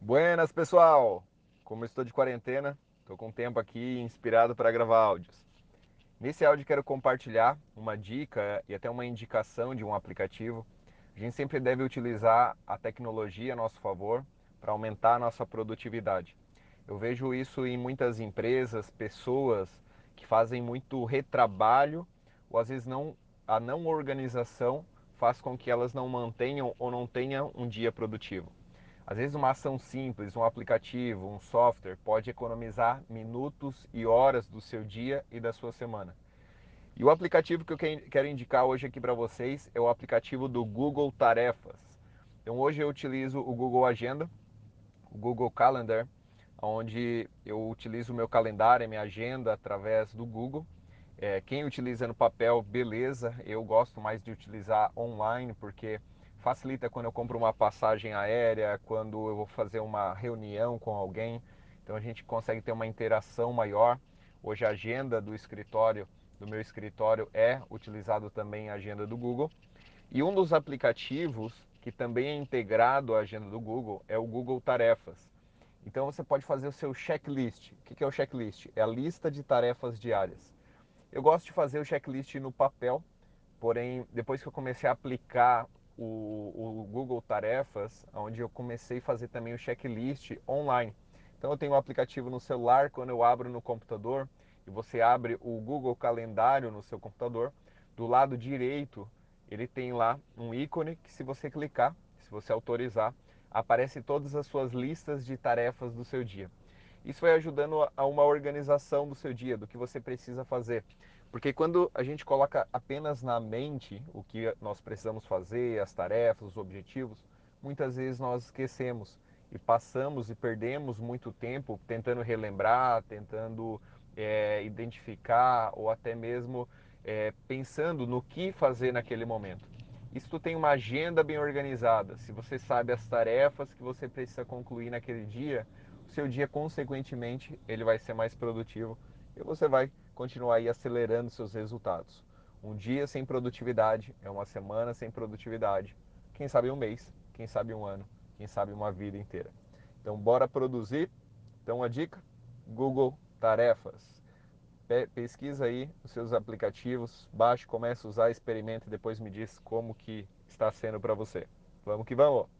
Buenas, pessoal! Como eu estou de quarentena, estou com tempo aqui inspirado para gravar áudios. Nesse áudio quero compartilhar uma dica e até uma indicação de um aplicativo. A gente sempre deve utilizar a tecnologia a nosso favor para aumentar a nossa produtividade. Eu vejo isso em muitas empresas, pessoas que fazem muito retrabalho ou às vezes não a não organização faz com que elas não mantenham ou não tenham um dia produtivo. Às vezes uma ação simples, um aplicativo, um software pode economizar minutos e horas do seu dia e da sua semana. E o aplicativo que eu quero indicar hoje aqui para vocês é o aplicativo do Google Tarefas. Então hoje eu utilizo o Google Agenda, o Google Calendar, onde eu utilizo o meu calendário, a minha agenda através do Google. É, quem utiliza no papel, beleza. Eu gosto mais de utilizar online porque facilita quando eu compro uma passagem aérea, quando eu vou fazer uma reunião com alguém. Então a gente consegue ter uma interação maior. Hoje a agenda do escritório, do meu escritório, é utilizado também a agenda do Google. E um dos aplicativos que também é integrado à agenda do Google é o Google Tarefas. Então você pode fazer o seu checklist. O que é o checklist? É a lista de tarefas diárias. Eu gosto de fazer o checklist no papel, porém, depois que eu comecei a aplicar o, o Google Tarefas, onde eu comecei a fazer também o checklist online. Então eu tenho um aplicativo no celular, quando eu abro no computador e você abre o Google Calendário no seu computador, do lado direito ele tem lá um ícone que se você clicar, se você autorizar, aparece todas as suas listas de tarefas do seu dia. Isso vai ajudando a uma organização do seu dia, do que você precisa fazer. Porque quando a gente coloca apenas na mente o que nós precisamos fazer, as tarefas, os objetivos, muitas vezes nós esquecemos e passamos e perdemos muito tempo tentando relembrar, tentando é, identificar ou até mesmo é, pensando no que fazer naquele momento. Isso tu tem uma agenda bem organizada. Se você sabe as tarefas que você precisa concluir naquele dia, o seu dia consequentemente ele vai ser mais produtivo e você vai continuar aí acelerando seus resultados. Um dia sem produtividade é uma semana sem produtividade. Quem sabe um mês, quem sabe um ano, quem sabe uma vida inteira. Então, bora produzir. Então, a dica: Google Tarefas. Pesquisa aí os seus aplicativos, baixe, comece a usar, experimente e depois me diz como que está sendo para você. Vamos que vamos!